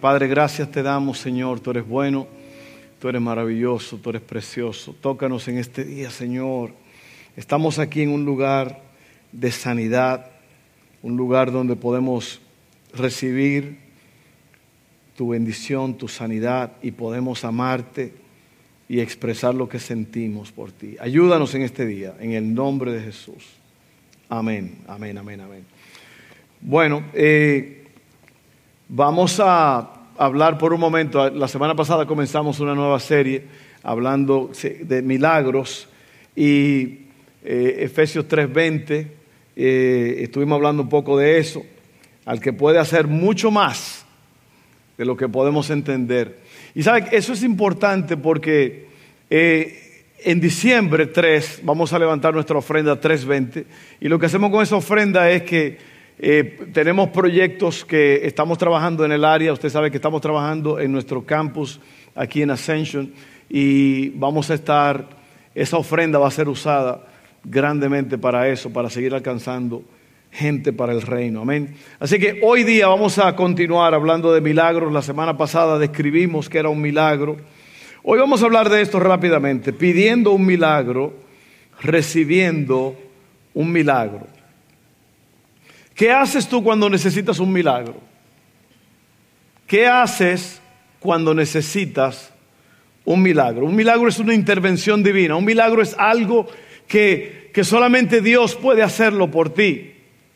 Padre, gracias te damos, Señor. Tú eres bueno, tú eres maravilloso, tú eres precioso. Tócanos en este día, Señor. Estamos aquí en un lugar de sanidad, un lugar donde podemos recibir tu bendición, tu sanidad y podemos amarte y expresar lo que sentimos por ti. Ayúdanos en este día, en el nombre de Jesús. Amén, amén, amén, amén. Bueno, eh, vamos a hablar por un momento. La semana pasada comenzamos una nueva serie hablando de milagros y eh, Efesios 3:20, eh, estuvimos hablando un poco de eso, al que puede hacer mucho más de lo que podemos entender. Y sabe, eso es importante porque en diciembre 3 vamos a levantar nuestra ofrenda 320 y lo que hacemos con esa ofrenda es que eh, tenemos proyectos que estamos trabajando en el área. Usted sabe que estamos trabajando en nuestro campus aquí en Ascension y vamos a estar, esa ofrenda va a ser usada grandemente para eso, para seguir alcanzando gente para el reino. Amén. Así que hoy día vamos a continuar hablando de milagros. La semana pasada describimos que era un milagro. Hoy vamos a hablar de esto rápidamente, pidiendo un milagro, recibiendo un milagro. ¿Qué haces tú cuando necesitas un milagro? ¿Qué haces cuando necesitas un milagro? Un milagro es una intervención divina. Un milagro es algo que, que solamente Dios puede hacerlo por ti.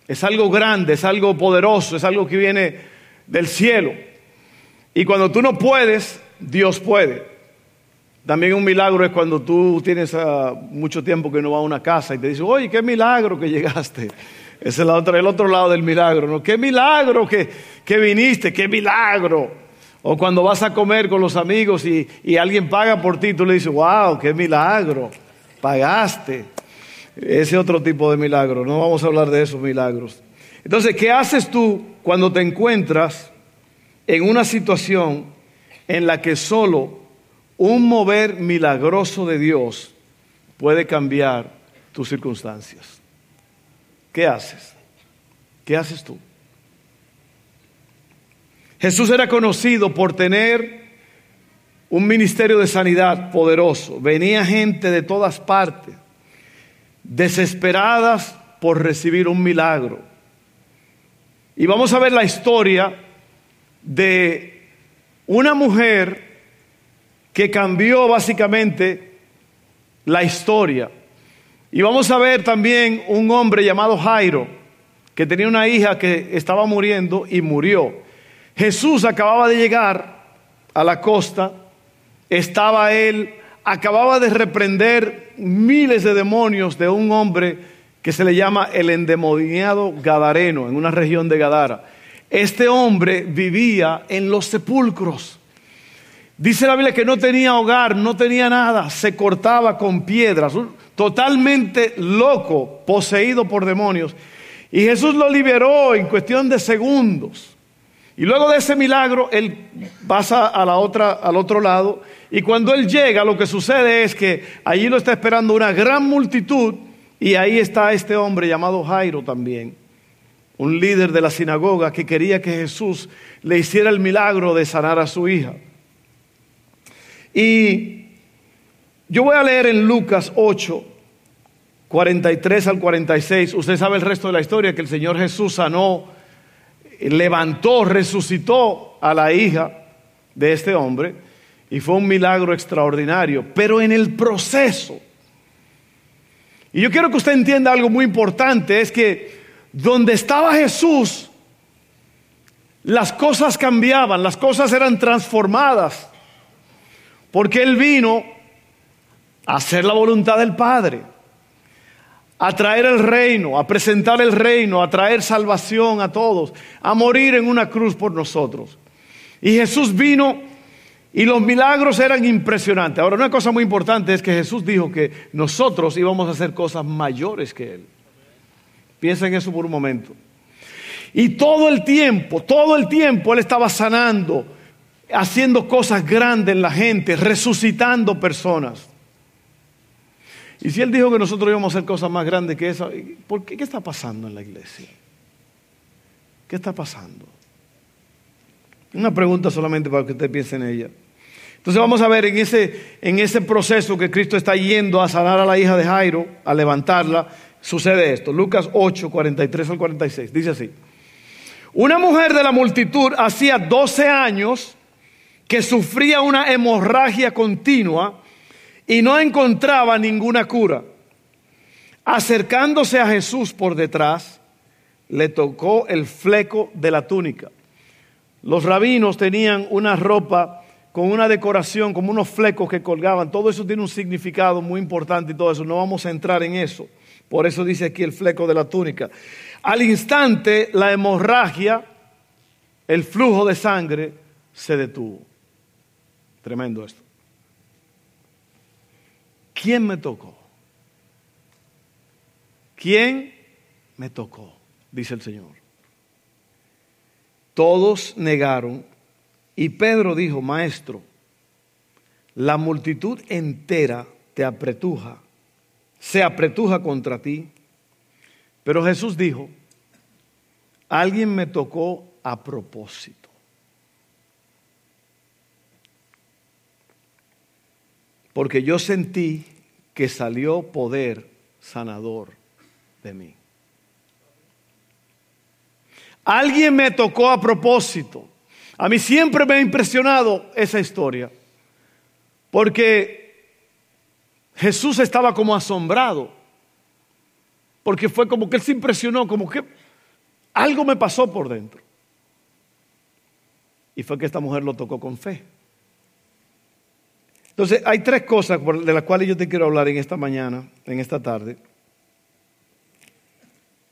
Es algo grande, es algo poderoso, es algo que viene del cielo. Y cuando tú no puedes, Dios puede. También un milagro es cuando tú tienes ah, mucho tiempo que no vas a una casa y te dicen, oye, qué milagro que llegaste. Ese es el otro lado del milagro, ¿no? Qué milagro que, viniste, qué milagro. O cuando vas a comer con los amigos y, y alguien paga por ti, tú le dices, wow, qué milagro, pagaste. Ese otro tipo de milagro, no vamos a hablar de esos milagros. Entonces, ¿qué haces tú cuando te encuentras en una situación en la que solo un mover milagroso de Dios puede cambiar tus circunstancias? ¿Qué haces? ¿Qué haces tú? Jesús era conocido por tener un ministerio de sanidad poderoso. Venía gente de todas partes, desesperadas por recibir un milagro. Y vamos a ver la historia de una mujer que cambió básicamente la historia. Y vamos a ver también un hombre llamado Jairo, que tenía una hija que estaba muriendo y murió. Jesús acababa de llegar a la costa, estaba él, acababa de reprender miles de demonios de un hombre que se le llama el endemoniado Gadareno, en una región de Gadara. Este hombre vivía en los sepulcros. Dice la Biblia que no tenía hogar, no tenía nada, se cortaba con piedras totalmente loco, poseído por demonios. Y Jesús lo liberó en cuestión de segundos. Y luego de ese milagro, él pasa al otro lado. Y cuando él llega, lo que sucede es que allí lo está esperando una gran multitud. Y ahí está este hombre llamado Jairo también, un líder de la sinagoga que quería que Jesús le hiciera el milagro de sanar a su hija. Y yo voy a leer en Lucas 8, 43 al 46. Usted sabe el resto de la historia, que el Señor Jesús sanó, levantó, resucitó a la hija de este hombre y fue un milagro extraordinario. Pero en el proceso, y yo quiero que usted entienda algo muy importante, es que donde estaba Jesús, las cosas cambiaban, las cosas eran transformadas, porque Él vino hacer la voluntad del Padre, a traer el reino, a presentar el reino, a traer salvación a todos, a morir en una cruz por nosotros. Y Jesús vino y los milagros eran impresionantes. Ahora, una cosa muy importante es que Jesús dijo que nosotros íbamos a hacer cosas mayores que Él. Piensa en eso por un momento. Y todo el tiempo, todo el tiempo Él estaba sanando, haciendo cosas grandes en la gente, resucitando personas. Y si Él dijo que nosotros íbamos a hacer cosas más grandes que eso, ¿por qué? ¿Qué está pasando en la iglesia? ¿Qué está pasando? Una pregunta solamente para que usted piense en ella. Entonces vamos a ver en ese, en ese proceso que Cristo está yendo a sanar a la hija de Jairo, a levantarla, sucede esto. Lucas 8, 43 al 46. Dice así. Una mujer de la multitud hacía 12 años que sufría una hemorragia continua y no encontraba ninguna cura. Acercándose a Jesús por detrás, le tocó el fleco de la túnica. Los rabinos tenían una ropa con una decoración, como unos flecos que colgaban. Todo eso tiene un significado muy importante y todo eso. No vamos a entrar en eso. Por eso dice aquí el fleco de la túnica. Al instante, la hemorragia, el flujo de sangre, se detuvo. Tremendo esto. ¿Quién me tocó? ¿Quién me tocó? Dice el Señor. Todos negaron y Pedro dijo, maestro, la multitud entera te apretuja, se apretuja contra ti. Pero Jesús dijo, alguien me tocó a propósito. Porque yo sentí que salió poder sanador de mí. Alguien me tocó a propósito. A mí siempre me ha impresionado esa historia, porque Jesús estaba como asombrado, porque fue como que él se impresionó, como que algo me pasó por dentro. Y fue que esta mujer lo tocó con fe. Entonces, hay tres cosas de las cuales yo te quiero hablar en esta mañana, en esta tarde.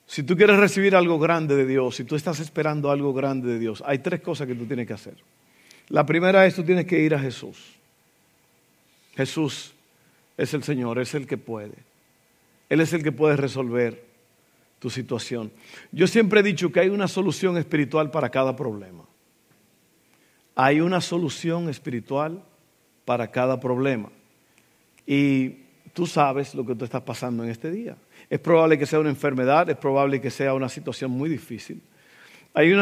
Si tú quieres recibir algo grande de Dios, si tú estás esperando algo grande de Dios, hay tres cosas que tú tienes que hacer. La primera es tú tienes que ir a Jesús. Jesús es el Señor, es el que puede. Él es el que puede resolver tu situación. Yo siempre he dicho que hay una solución espiritual para cada problema. Hay una solución espiritual para cada problema. Y tú sabes lo que tú estás pasando en este día. Es probable que sea una enfermedad, es probable que sea una situación muy difícil. Hay,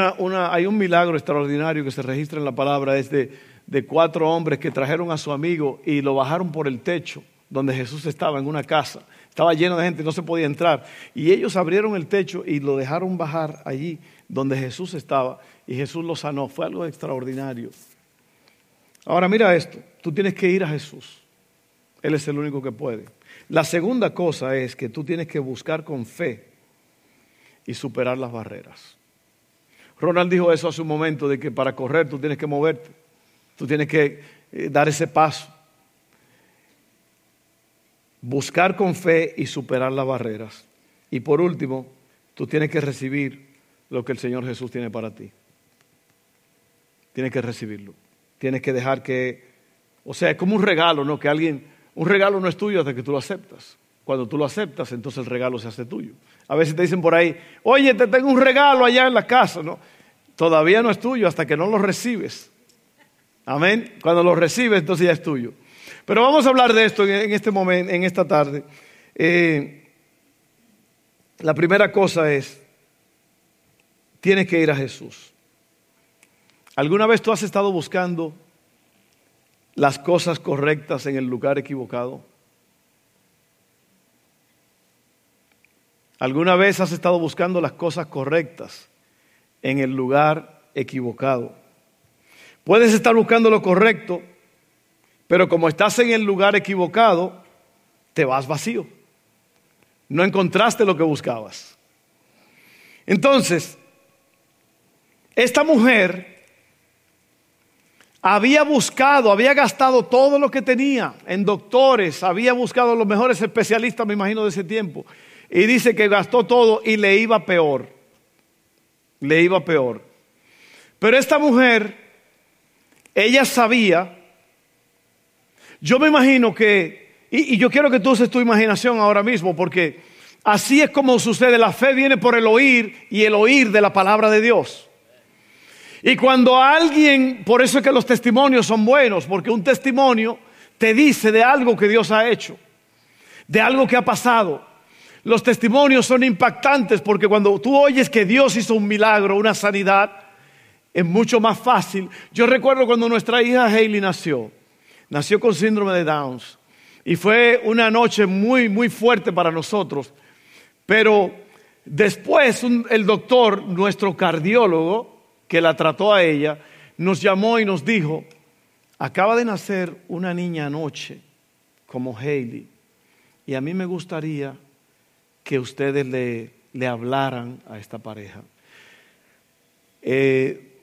un milagro extraordinario que se registra en la palabra, es de, de cuatro hombres que trajeron a su amigo y lo bajaron por el techo donde Jesús estaba, en una casa. Estaba lleno de gente, no se podía entrar. Y ellos abrieron el techo y lo dejaron bajar allí donde Jesús estaba. Y Jesús lo sanó. Fue algo extraordinario. Ahora mira esto, tú tienes que ir a Jesús. Él es el único que puede. La segunda cosa es que tú tienes que buscar con fe y superar las barreras. Ronald dijo eso hace un momento, de que para correr tú tienes que moverte, tú tienes que eh, dar ese paso. Buscar con fe y superar las barreras. Y por último, tú tienes que recibir lo que el Señor Jesús tiene para ti. Tienes que recibirlo. Tienes que dejar que, o sea, es como un regalo, ¿no? Que alguien un regalo no es tuyo hasta que tú lo aceptas. Cuando tú lo aceptas, entonces el regalo se hace tuyo. A veces te dicen por ahí, oye, te tengo un regalo allá en la casa. No, todavía no es tuyo hasta que no lo recibes. Amén. Cuando lo recibes, entonces ya es tuyo. Pero vamos a hablar de esto en este momento, en esta tarde. Eh, la primera cosa es, tienes que ir a Jesús. ¿Alguna vez tú has estado buscando las cosas correctas en el lugar equivocado? ¿Alguna vez has estado buscando las cosas correctas en el lugar equivocado? Puedes estar buscando lo correcto, pero como estás en el lugar equivocado, te vas vacío. No encontraste lo que buscabas. Entonces, esta mujer había buscado, había gastado todo lo que tenía en doctores, había buscado los mejores especialistas, me imagino, de ese tiempo. Y dice que gastó todo y le iba peor. Le iba peor. Pero esta mujer, ella sabía, yo me imagino que, y, yo quiero que tú uses tu imaginación ahora mismo, porque así es como sucede, la fe viene por el oír y el oír de la palabra de Dios. Y cuando alguien, por eso es que los testimonios son buenos, porque un testimonio te dice de algo que Dios ha hecho, de algo que ha pasado. Los testimonios son impactantes porque cuando tú oyes que Dios hizo un milagro, una sanidad, es mucho más fácil. Yo recuerdo cuando nuestra hija Hailey nació, nació con síndrome de Downs y fue una noche muy, muy fuerte para nosotros, pero después el doctor, nuestro cardiólogo, que la trató a ella, nos llamó y nos dijo, acaba de nacer una niña anoche como Hailey y a mí me gustaría que ustedes le, le hablaran a esta pareja. Eh,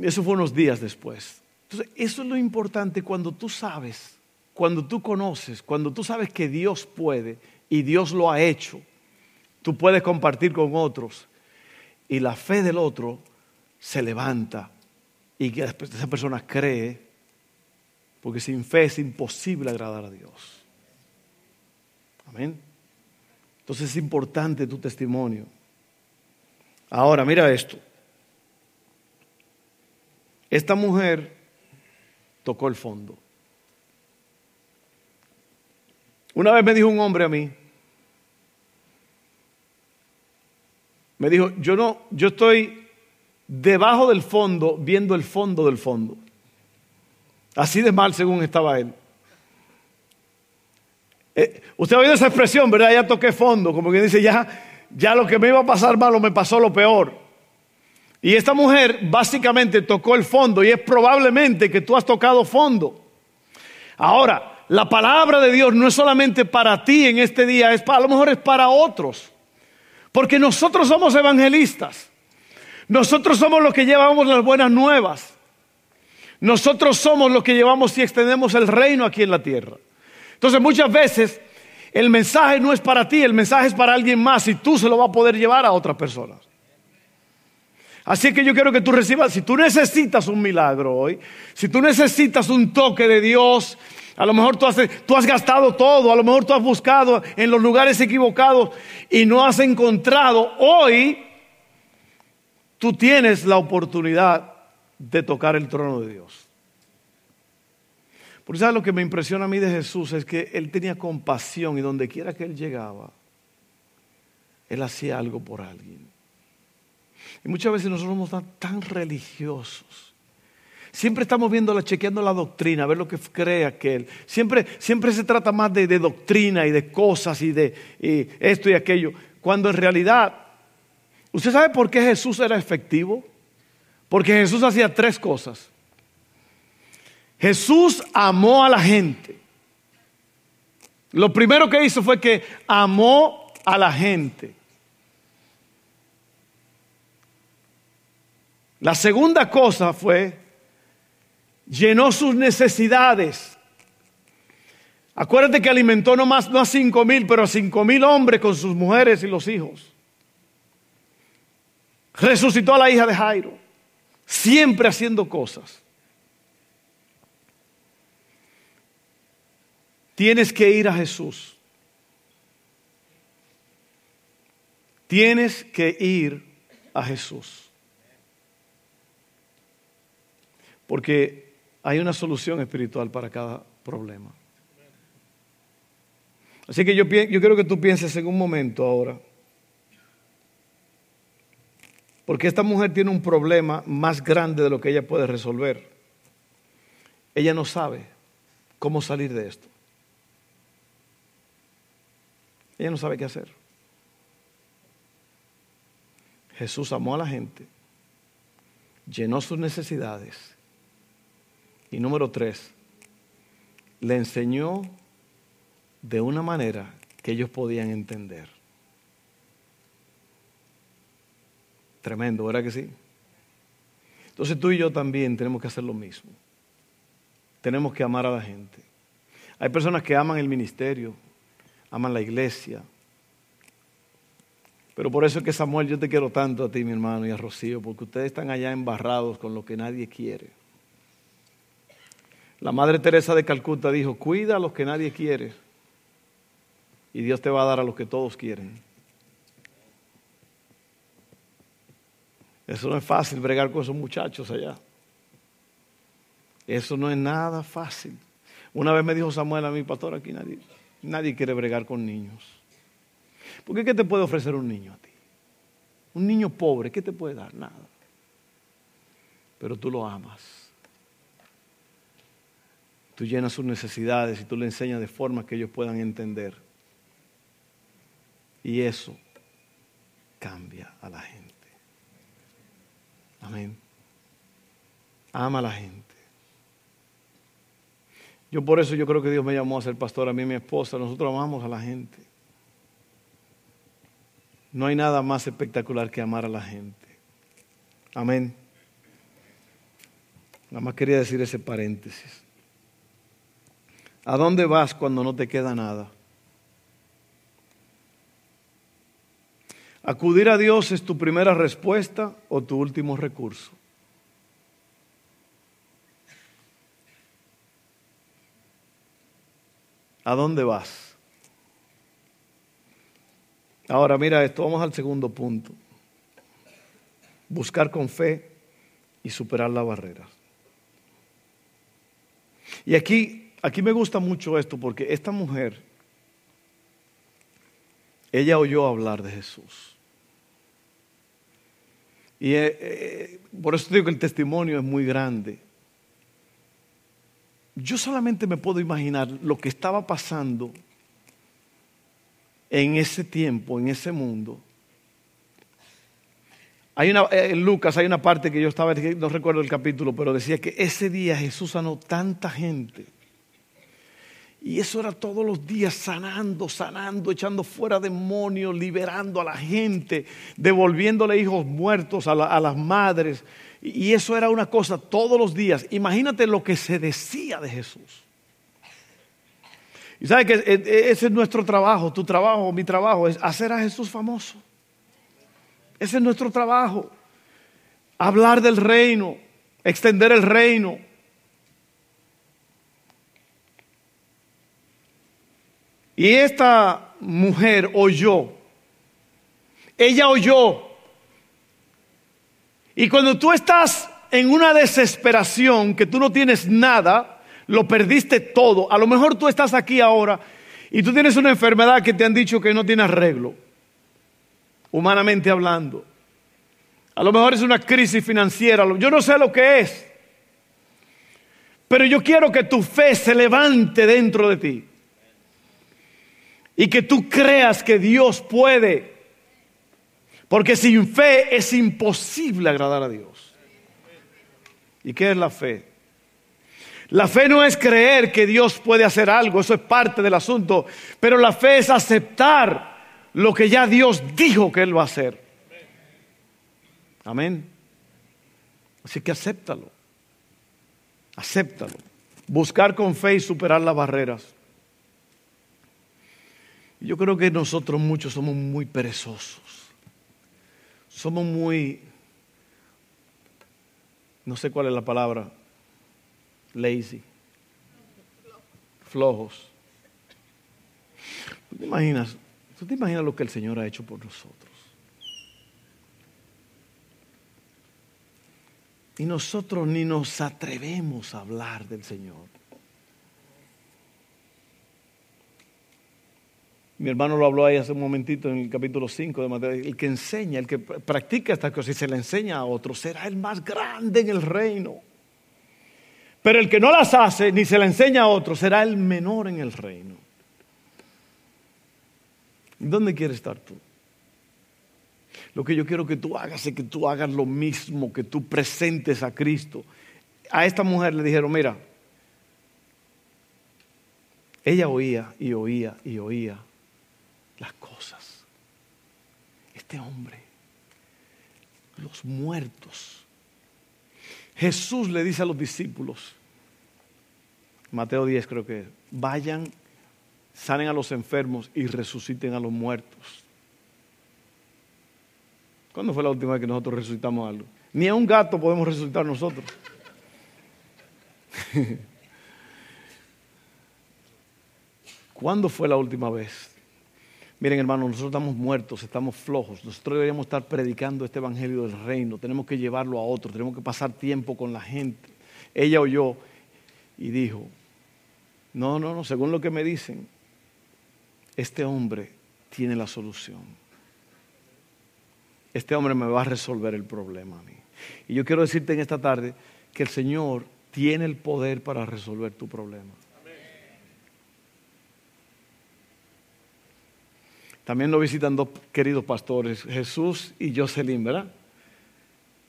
eso fue unos días después. Entonces, eso es lo importante cuando tú sabes, cuando tú conoces, cuando tú sabes que Dios puede y Dios lo ha hecho, tú puedes compartir con otros y la fe del otro se levanta y que esa persona cree, porque sin fe es imposible agradar a Dios. Amén. Entonces es importante tu testimonio. Ahora, mira esto. Esta mujer tocó el fondo. Una vez me dijo un hombre a mí, me dijo, yo no, yo estoy debajo del fondo viendo el fondo del fondo. Así de mal según estaba él. Eh, usted ha oído esa expresión, ¿verdad? Ya toqué fondo, como que dice, ya, ya lo que me iba a pasar malo me pasó lo peor. Y esta mujer básicamente tocó el fondo y es probablemente que tú has tocado fondo. Ahora, la palabra de Dios no es solamente para ti en este día, es para, a lo mejor es para otros. Porque nosotros somos evangelistas. Nosotros somos los que llevamos las buenas nuevas. Nosotros somos los que llevamos y extendemos el reino aquí en la tierra. Entonces muchas veces el mensaje no es para ti, el mensaje es para alguien más y tú se lo vas a poder llevar a otras personas. Así que yo quiero que tú recibas, si tú necesitas un milagro hoy, si tú necesitas un toque de Dios, a lo mejor tú has, tú has, gastado todo, a lo mejor tú has buscado en los lugares equivocados y no has encontrado, hoy tú tienes la oportunidad de tocar el trono de Dios. Por eso lo que me impresiona a mí de Jesús es que Él tenía compasión y donde quiera que Él llegaba, Él hacía algo por alguien. Y muchas veces nosotros somos tan, religiosos. Siempre estamos viendo, chequeando la doctrina, a ver lo que cree aquel. Siempre, siempre se trata más de, doctrina y de cosas y de esto y aquello. Cuando en realidad, ¿usted sabe por qué Jesús era efectivo? Porque Jesús hacía tres cosas. Jesús amó a la gente. Lo primero que hizo fue que amó a la gente. La segunda cosa fue, llenó sus necesidades. Acuérdate que alimentó no, más, no a cinco mil, pero a cinco mil hombres con sus mujeres y los hijos. Resucitó a la hija de Jairo, siempre haciendo cosas. Tienes que ir a Jesús. Tienes que ir a Jesús. Porque hay una solución espiritual para cada problema. Así que yo, yo quiero que tú pienses en un momento ahora. Porque esta mujer tiene un problema más grande de lo que ella puede resolver. Ella no sabe cómo salir de esto. Ella no sabe qué hacer. Jesús amó a la gente, llenó sus necesidades y número tres, le enseñó de una manera que ellos podían entender. Tremendo, ¿verdad que sí? Entonces tú y yo también tenemos que hacer lo mismo. Tenemos que amar a la gente. Hay personas que aman el ministerio, aman la iglesia. Pero por eso es que Samuel, yo te quiero tanto a ti, mi hermano, y a Rocío, porque ustedes están allá embarrados con lo que nadie quiere. La Madre Teresa de Calcuta dijo, cuida a los que nadie quiere y Dios te va a dar a los que todos quieren. Eso no es fácil bregar con esos muchachos allá. Eso no es nada fácil. Una vez me dijo Samuel a mi pastor, aquí nadie, nadie quiere bregar con niños. ¿Por qué qué te puede ofrecer un niño a ti? Un niño pobre, ¿qué te puede dar? Nada. pero tú lo amas. Tú llenas sus necesidades y tú le enseñas de forma que ellos puedan entender. Y eso cambia a la gente. Amén. Ama a la gente. Yo por eso yo creo que Dios me llamó a ser pastor, a mí y mi esposa. Nosotros amamos a la gente. No hay nada más espectacular que amar a la gente. Amén. Nada más quería decir ese paréntesis. ¿A dónde vas cuando no te queda nada? ¿Acudir a Dios es tu primera respuesta o tu último recurso? ¿A dónde vas? Ahora mira esto, vamos al segundo punto. Buscar con fe y superar la barrera. Y aquí, aquí me gusta mucho esto porque esta mujer, ella oyó hablar de Jesús. Y eh, eh, por eso digo que el testimonio es muy grande. Yo solamente me puedo imaginar lo que estaba pasando en ese tiempo, en ese mundo. Hay una, eh, en Lucas hay una parte que yo estaba, no recuerdo el capítulo, pero decía que ese día Jesús sanó tanta gente. Y eso era todos los días sanando, sanando, echando fuera demonios, liberando a la gente, devolviéndole hijos muertos a, las madres. Y eso era una cosa todos los días. Imagínate lo que se decía de Jesús. Y sabes que e, e, ese es nuestro trabajo, tu trabajo, mi trabajo, es hacer a Jesús famoso. Ese es nuestro trabajo. Hablar del reino, extender el reino. Y esta mujer oyó. Ella oyó. Y cuando tú estás en una desesperación, que tú no tienes nada, lo perdiste todo. A lo mejor tú estás aquí ahora y tú tienes una enfermedad que te han dicho que no tiene arreglo, humanamente hablando. A lo mejor es una crisis financiera, yo no sé lo que es. Pero yo quiero que tu fe se levante dentro de ti. Y que tú creas que Dios puede. Porque sin fe es imposible agradar a Dios. ¿Y qué es la fe? La fe no es creer que Dios puede hacer algo, eso es parte del asunto, pero la fe es aceptar lo que ya Dios dijo que Él va a hacer. Amén. Así que acéptalo, acéptalo. Buscar con fe y superar las barreras. Yo creo que nosotros muchos somos muy perezosos, somos muy, no sé cuál es la palabra, lazy, flojos. ¿Tú te imaginas? ¿Tú te imaginas lo que el Señor ha hecho por nosotros? Y nosotros ni nos atrevemos a hablar del Señor. Mi hermano lo habló ahí hace un momentito en el capítulo 5 de Mateo. El que enseña, el que practica estas cosas y se la enseña a otros, será el más grande en el reino. Pero el que no las hace ni se la enseña a otro será el menor en el reino. ¿Dónde quieres estar tú? Lo que yo quiero que tú hagas es que tú hagas lo mismo, que tú presentes a Cristo. A esta mujer le dijeron, mira, ella oía y oía y oía las cosas. Este hombre, los muertos, Jesús le dice a los discípulos, Mateo 10 creo que, vayan, salen a los enfermos y resuciten a los muertos. ¿Cuándo fue la última vez que nosotros resucitamos algo? Ni a un gato podemos resucitar nosotros. ¿Cuándo fue la última vez? Miren, hermanos, nosotros estamos muertos, estamos flojos. Nosotros deberíamos estar predicando este evangelio del reino. Tenemos que llevarlo a otros, tenemos que pasar tiempo con la gente. Ella oyó y dijo: No, no, no, según lo que me dicen, este hombre tiene la solución. Este hombre me va a resolver el problema a mí. Y yo quiero decirte en esta tarde que el Señor tiene el poder para resolver tu problema. También nos visitan dos queridos pastores, Jesús y Jocelyn, ¿verdad?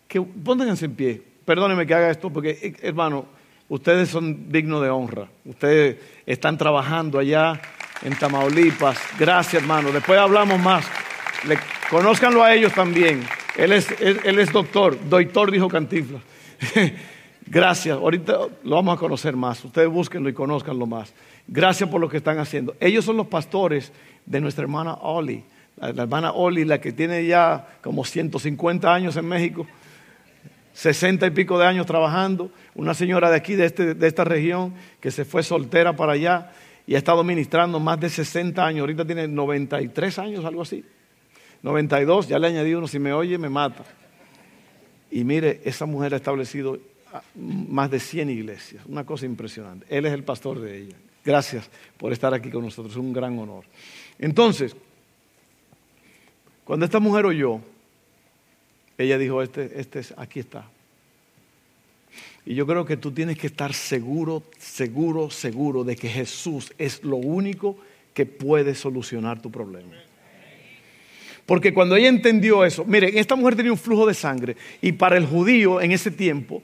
Que pónganse en pie. Perdónenme que haga esto porque, eh, hermano, ustedes son dignos de honra. Ustedes están trabajando allá en Tamaulipas. Gracias, hermano. Después hablamos más. Le, conózcanlo a ellos también. Él es, él, es doctor, doctor dijo Cantifla. Gracias, ahorita lo vamos a conocer más. Ustedes búsquenlo y conózcanlo más. Gracias por lo que están haciendo. Ellos son los pastores de nuestra hermana Oli. La, hermana Oli, la que tiene ya como 150 años en México, 60 y pico de años trabajando. Una señora de aquí, de, este, de esta región, que se fue soltera para allá y ha estado ministrando más de 60 años. Ahorita tiene 93 años, algo así. 92, ya le añadí uno, si me oye me mata. Y mire, esa mujer ha establecido ah, más de 100 iglesias, una cosa impresionante. Él es el pastor de ella. Gracias por estar aquí con nosotros, es un gran honor. Entonces, cuando esta mujer oyó, ella dijo, este, este es, aquí está. Y yo creo que tú tienes que estar seguro, seguro, seguro de que Jesús es lo único que puede solucionar tu problema. Porque cuando ella entendió eso, miren, esta mujer tenía un flujo de sangre y para el judío en ese tiempo,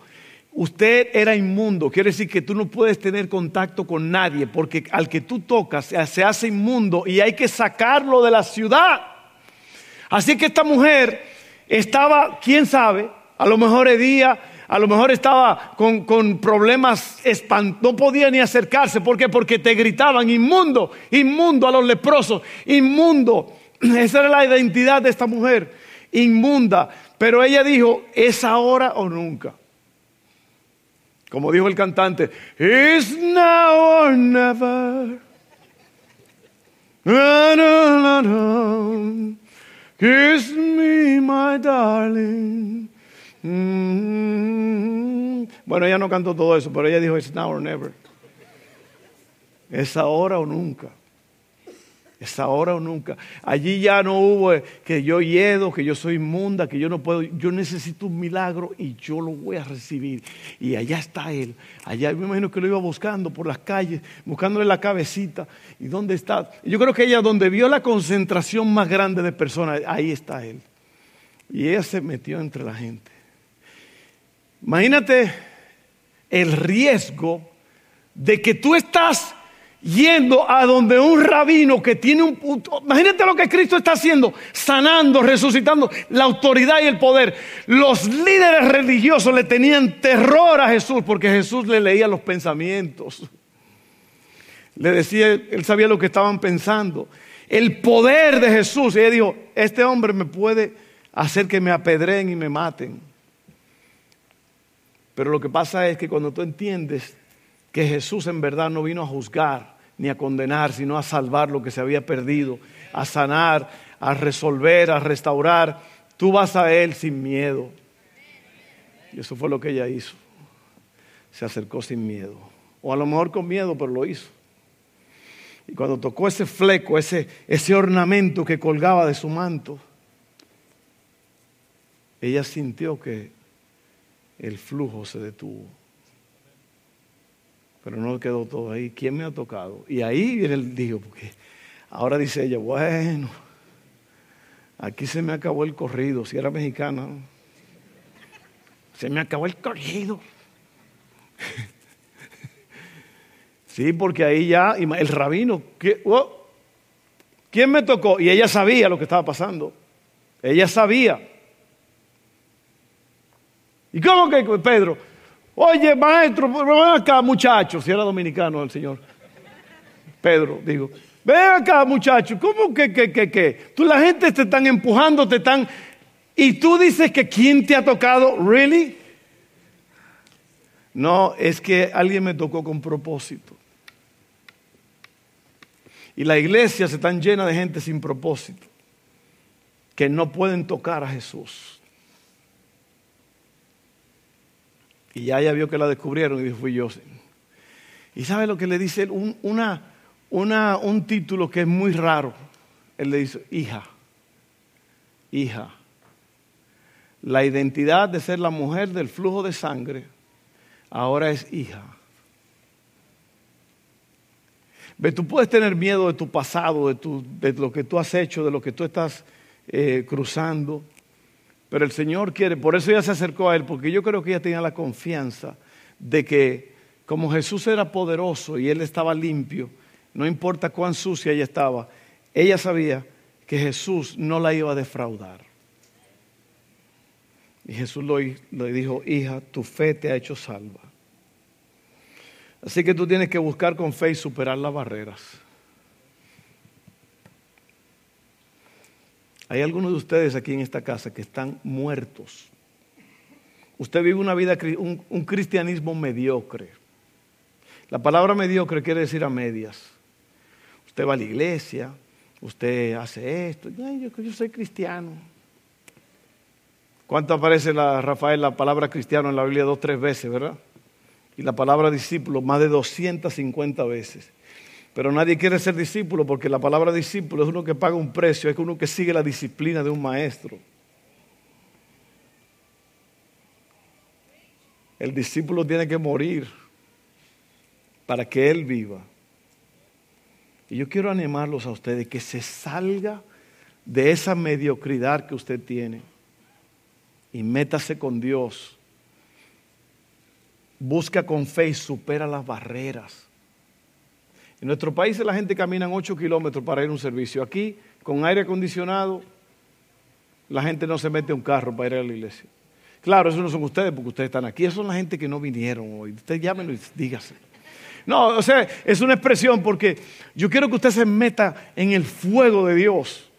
usted era inmundo. Quiere decir que tú no puedes tener contacto con nadie porque al que tú tocas se hace inmundo y hay que sacarlo de la ciudad. Así que esta mujer estaba, quién sabe, a lo mejor día, a lo mejor estaba con, con problemas no podía ni acercarse. ¿Por qué? Porque te gritaban inmundo, inmundo a los leprosos, inmundo. Esa era la identidad de esta mujer, inmunda. Pero ella dijo, es ahora o nunca. Como dijo el cantante, it's now or never. Kiss me, my darling. Mm-hmm. Bueno, ella no cantó todo eso, pero ella dijo, it's now or never. Es ahora o nunca. Es ahora o nunca. Allí ya no hubo eh, que yo yedo, que yo soy inmunda, que yo no puedo. Yo necesito un milagro y yo lo voy a recibir. Y allá está él. Allá me imagino que lo iba buscando por las calles, buscándole la cabecita. ¿Y dónde está? Yo creo que ella, donde vio la concentración más grande de personas, ahí está él. Y ella se metió entre la gente. Imagínate el riesgo de que tú estás yendo a donde un rabino que tiene un... punto, Imagínate lo que Cristo está haciendo, sanando, resucitando, la autoridad y el poder. Los líderes religiosos le tenían terror a Jesús porque Jesús le leía los pensamientos. Le decía, él sabía lo que estaban pensando. El poder de Jesús. Y ella dijo, este hombre me puede hacer que me apedreen y me maten. Pero lo que pasa es que cuando tú entiendes que Jesús en verdad no vino a juzgar ni a condenar, sino a salvar lo que se había perdido, a sanar, a resolver, a restaurar. Tú vas a Él sin miedo. Y eso fue lo que ella hizo. Se acercó sin miedo. O a lo mejor con miedo, pero lo hizo. Y cuando tocó ese fleco, ese, ese ornamento que colgaba de su manto, ella sintió que el flujo se detuvo. Pero no quedó todo ahí. ¿Quién me ha tocado? Y ahí el dijo, porque ahora dice ella, bueno, aquí se me acabó el corrido, si era mexicana. Se me acabó el corrido. sí, porque ahí ya, el rabino, oh, ¿quién me tocó? Y ella sabía lo que estaba pasando. Ella sabía. ¿Y cómo que Pedro? Oye, maestro, ven acá, muchacho, si era dominicano el señor. Pedro, digo, ven acá, muchacho, ¿cómo que, que, que, que? Tú la gente te están empujando, te están... Y tú dices que quién te ha tocado, ¿really? No, es que alguien me tocó con propósito. Y la iglesia se tan llena de gente sin propósito que no pueden tocar a Jesús. Y ya ella vio que la descubrieron y dijo, fui yo. ¿Y sabe lo que le dice? Un, una, una, un título que es muy raro. Él le dice, hija, hija, la identidad de ser la mujer del flujo de sangre ahora es hija. Ve, tú puedes tener miedo de tu pasado, de, lo que tú has hecho, de lo que tú estás eh, cruzando, pero el Señor quiere, por eso ella se acercó a Él, porque yo creo que ella tenía la confianza de que como Jesús era poderoso y Él estaba limpio, no importa cuán sucia ella estaba, ella sabía que Jesús no la iba a defraudar. Y Jesús le dijo, hija, tu fe te ha hecho salva. Así que tú tienes que buscar con fe y superar las barreras. Hay algunos de ustedes aquí en esta casa que están muertos. Usted vive una vida, un, cristianismo mediocre. La palabra mediocre quiere decir a medias. Usted va a la iglesia, usted hace esto, yo, yo soy cristiano. ¿Cuánto aparece la, Rafael la palabra cristiano en la Biblia dos, tres veces, verdad? Y la palabra discípulo más de 250 veces. Pero nadie quiere ser discípulo porque la palabra discípulo es uno que paga un precio, es uno que sigue la disciplina de un maestro. El discípulo tiene que morir para que él viva. Y yo quiero animarlos a ustedes que se salga de esa mediocridad que usted tiene y métase con Dios. Busca con fe y supera las barreras. En nuestro país la gente camina 8 kilómetros para ir a un servicio. Aquí, con aire acondicionado, la gente no se mete a un carro para ir a la iglesia. Claro, eso no son ustedes porque ustedes están aquí. Eso son la gente que no vinieron hoy. Usted llámenlo y dígase. No, o sea, es una expresión porque yo quiero que usted se meta en el fuego de Dios.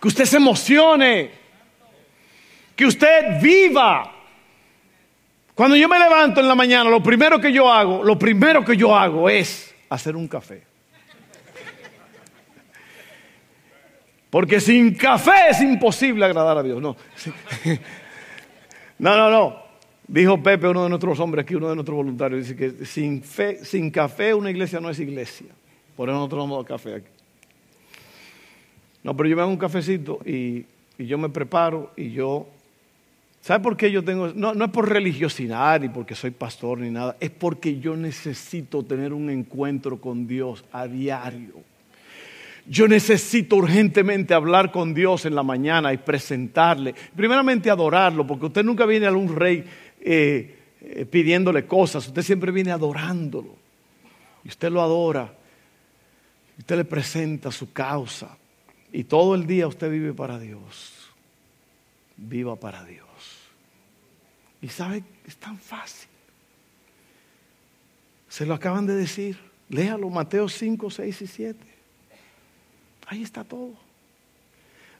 Que usted se emocione. Que usted viva. Cuando yo me levanto en la mañana, lo primero que yo hago, lo primero que yo hago es hacer un café. Porque sin café es imposible agradar a Dios. No, no, no. Dijo Pepe, uno de nuestros hombres aquí, uno de nuestros voluntarios, dice que sin café una iglesia no es iglesia. Por eso nosotros tomamos café aquí. No, pero yo me hago un cafecito y, yo me preparo y yo... ¿Sabe por qué yo tengo...? No, no es por religiosidad ni porque soy pastor ni nada. Es porque yo necesito tener un encuentro con Dios a diario. Yo necesito urgentemente hablar con Dios en la mañana y presentarle. Primeramente adorarlo, porque usted nunca viene a un rey eh, eh, pidiéndole cosas, usted siempre viene adorándolo. Y usted lo adora. Usted le presenta su causa. Y todo el día usted vive para Dios. Viva para Dios. Y sabe, es tan fácil. Se lo acaban de decir. Léalo, Mateo 5, 6 y 7. Ahí está todo.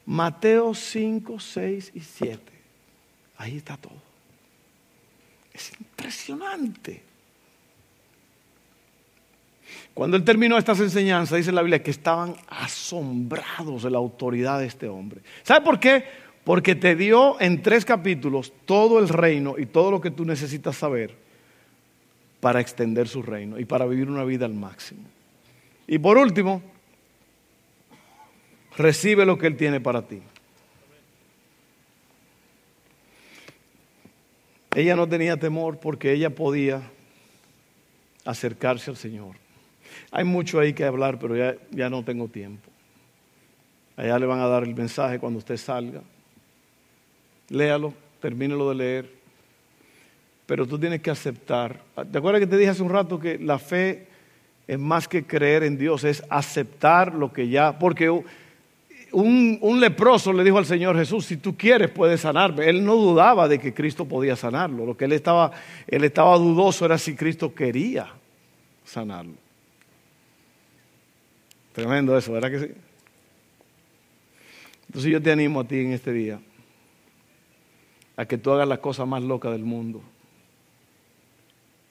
Mateo 5, 6 y 7. Ahí está todo. Es impresionante. Cuando él terminó estas enseñanzas, dice la Biblia que estaban asombrados de la autoridad de este hombre. ¿Sabe por qué? Porque te dio en tres capítulos todo el reino y todo lo que tú necesitas saber para extender su reino y para vivir una vida al máximo. Y por último, recibe lo que Él tiene para ti. Ella no tenía temor porque ella podía acercarse al Señor. Hay mucho ahí que hablar, pero ya, ya no tengo tiempo. Allá le van a dar el mensaje cuando usted salga. Léalo, termínelo de leer. Pero tú tienes que aceptar. ¿Te acuerdas que te dije hace un rato que la fe es más que creer en Dios, es aceptar lo que ya, porque un, leproso le dijo al Señor Jesús, si tú quieres puedes sanarme. Él no dudaba de que Cristo podía sanarlo. Lo que él estaba, él estaba dudoso era si Cristo quería sanarlo. Tremendo eso, ¿verdad que sí? Entonces yo te animo a ti en este día a que tú hagas la cosa más loca del mundo.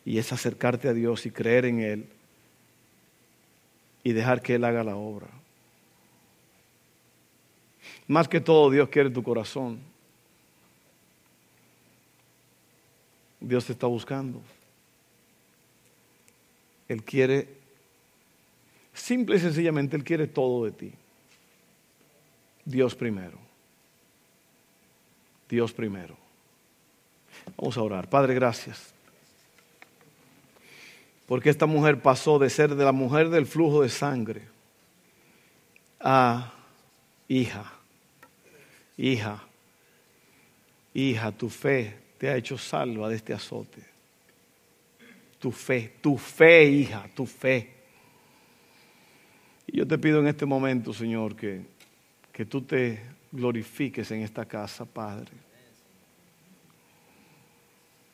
Y es acercarte a Dios y creer en Él y dejar que Él haga la obra. Más que todo, Dios quiere tu corazón. Dios te está buscando. Él quiere, simple y sencillamente, Él quiere todo de ti. Dios primero. Dios primero. Vamos a orar. Padre, gracias. Porque esta mujer pasó de ser de la mujer del flujo de sangre a hija, hija, hija, tu fe te ha hecho salva de este azote. Tu fe, tu fe, hija, tu fe. Y yo te pido en este momento, Señor, que, que tú te glorifiques en esta casa, Padre.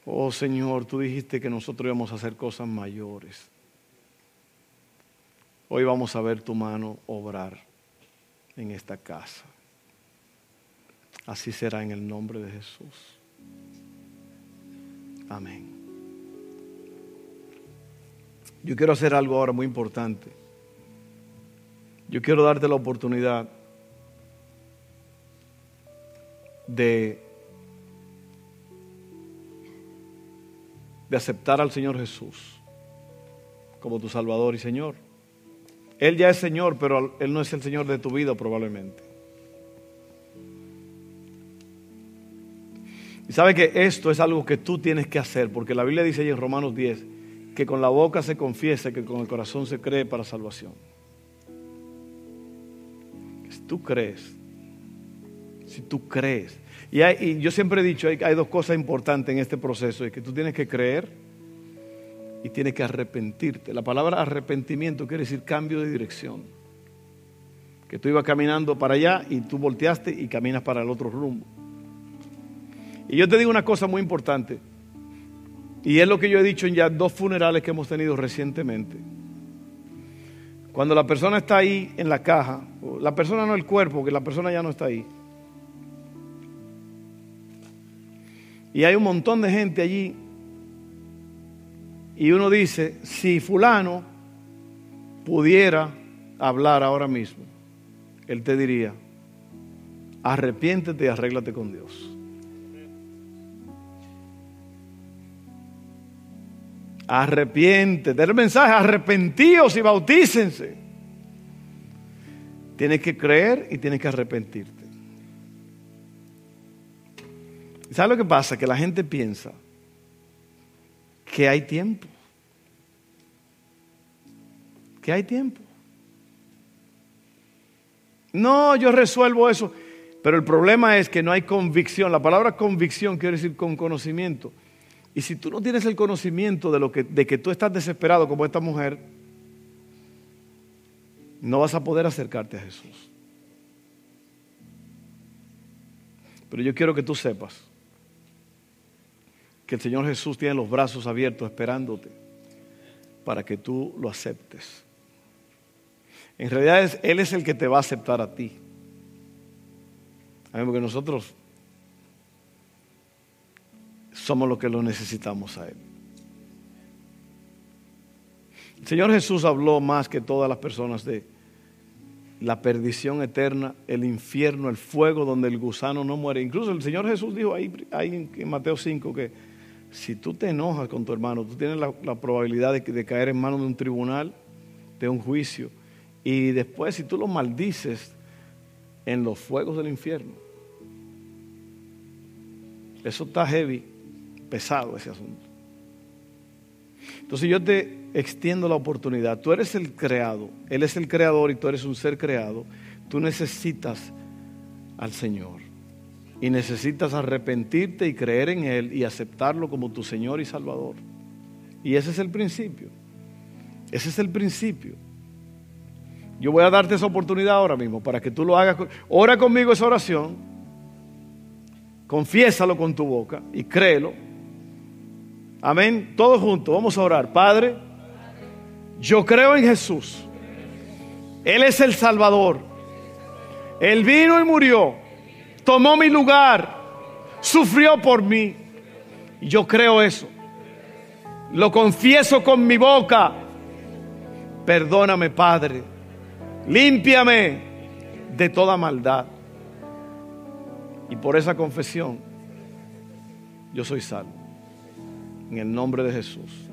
Oh Señor, tú dijiste que nosotros íbamos a hacer cosas mayores. Hoy vamos a ver tu mano obrar en esta casa. Así será en el nombre de Jesús. Amén. Yo quiero hacer algo ahora muy importante. Yo quiero darte la oportunidad de, de aceptar al Señor Jesús como tu Salvador y Señor. Él ya es Señor, pero Él no es el Señor de tu vida probablemente. Y sabe que esto es algo que tú tienes que hacer, porque la Biblia dice ahí en Romanos 10 que con la boca se confiesa, que con el corazón se cree para salvación. Si tú crees, si tú crees. Y, yo siempre he dicho, hay, hay dos cosas importantes en este proceso, es que tú tienes que creer y tienes que arrepentirte. La palabra arrepentimiento quiere decir cambio de dirección. Que tú ibas caminando para allá y tú volteaste y caminas para el otro rumbo. Y yo te digo una cosa muy importante. Y es lo que yo he dicho en ya dos funerales que hemos tenido recientemente. Cuando la persona está ahí en la caja, la persona no el cuerpo, que la persona ya no está ahí. Y hay un montón de gente allí y uno dice, si fulano pudiera hablar ahora mismo, él te diría, arrepiéntete y arréglate con Dios. Arrepiéntete. El mensaje, arrepentíos y bautícense. Tienes que creer y tienes que arrepentirte. ¿Sabes lo que pasa? Que la gente piensa que hay tiempo. Que hay tiempo. No, yo resuelvo eso. Pero el problema es que no hay convicción. La palabra convicción quiere decir con conocimiento. Y si tú no tienes el conocimiento de, lo que, de que tú estás desesperado como esta mujer, no vas a poder acercarte a Jesús. Pero yo quiero que tú sepas que el Señor Jesús tiene los brazos abiertos esperándote para que tú lo aceptes. En realidad Él es el que te va a aceptar a ti. Porque nosotros somos los que lo necesitamos a Él. El Señor Jesús habló más que todas las personas de la perdición eterna, el infierno, el fuego donde el gusano no muere. Incluso el Señor Jesús dijo ahí, ahí en Mateo 5 que si tú te enojas con tu hermano, tú tienes la, probabilidad de, caer en manos de un tribunal, de un juicio. Y después, si tú lo maldices en los fuegos del infierno, eso está heavy, pesado ese asunto. Entonces yo te extiendo la oportunidad. Tú eres el creado, Él es el creador y tú eres un ser creado. Tú necesitas al Señor y necesitas arrepentirte y creer en Él y aceptarlo como tu Señor y Salvador. Y ese es el principio. Ese es el principio. Yo voy a darte esa oportunidad ahora mismo para que tú lo hagas. Ora conmigo esa oración. Confiésalo con tu boca y créelo. Amén. Todos juntos, vamos a orar. Padre, yo creo en Jesús. Él es el Salvador. Él vino y murió tomó mi lugar, sufrió por mí. Yo creo eso. Lo confieso con mi boca. Perdóname, Padre. Límpiame de toda maldad. Y por esa confesión, yo soy salvo. En el nombre de Jesús.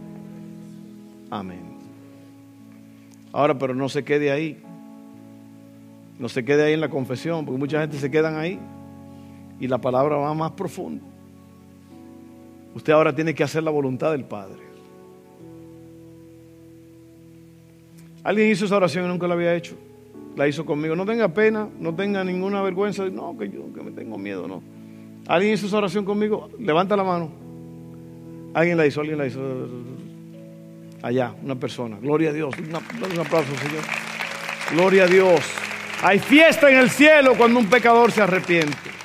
Amén. Ahora, pero no se quede ahí. No se quede ahí en la confesión, porque mucha gente se quedan ahí Y la palabra va más profundo. Usted ahora tiene que hacer la voluntad del Padre. Alguien hizo esa oración y nunca la había hecho. La hizo conmigo. No tenga pena, no tenga ninguna vergüenza. No, que yo que me tengo miedo, no. Alguien hizo esa oración conmigo. Levanta la mano. Alguien la hizo, alguien la hizo. Allá, una persona. Gloria a Dios. Un aplauso, Señor. Gloria a Dios. Hay fiesta en el cielo cuando un pecador se arrepiente.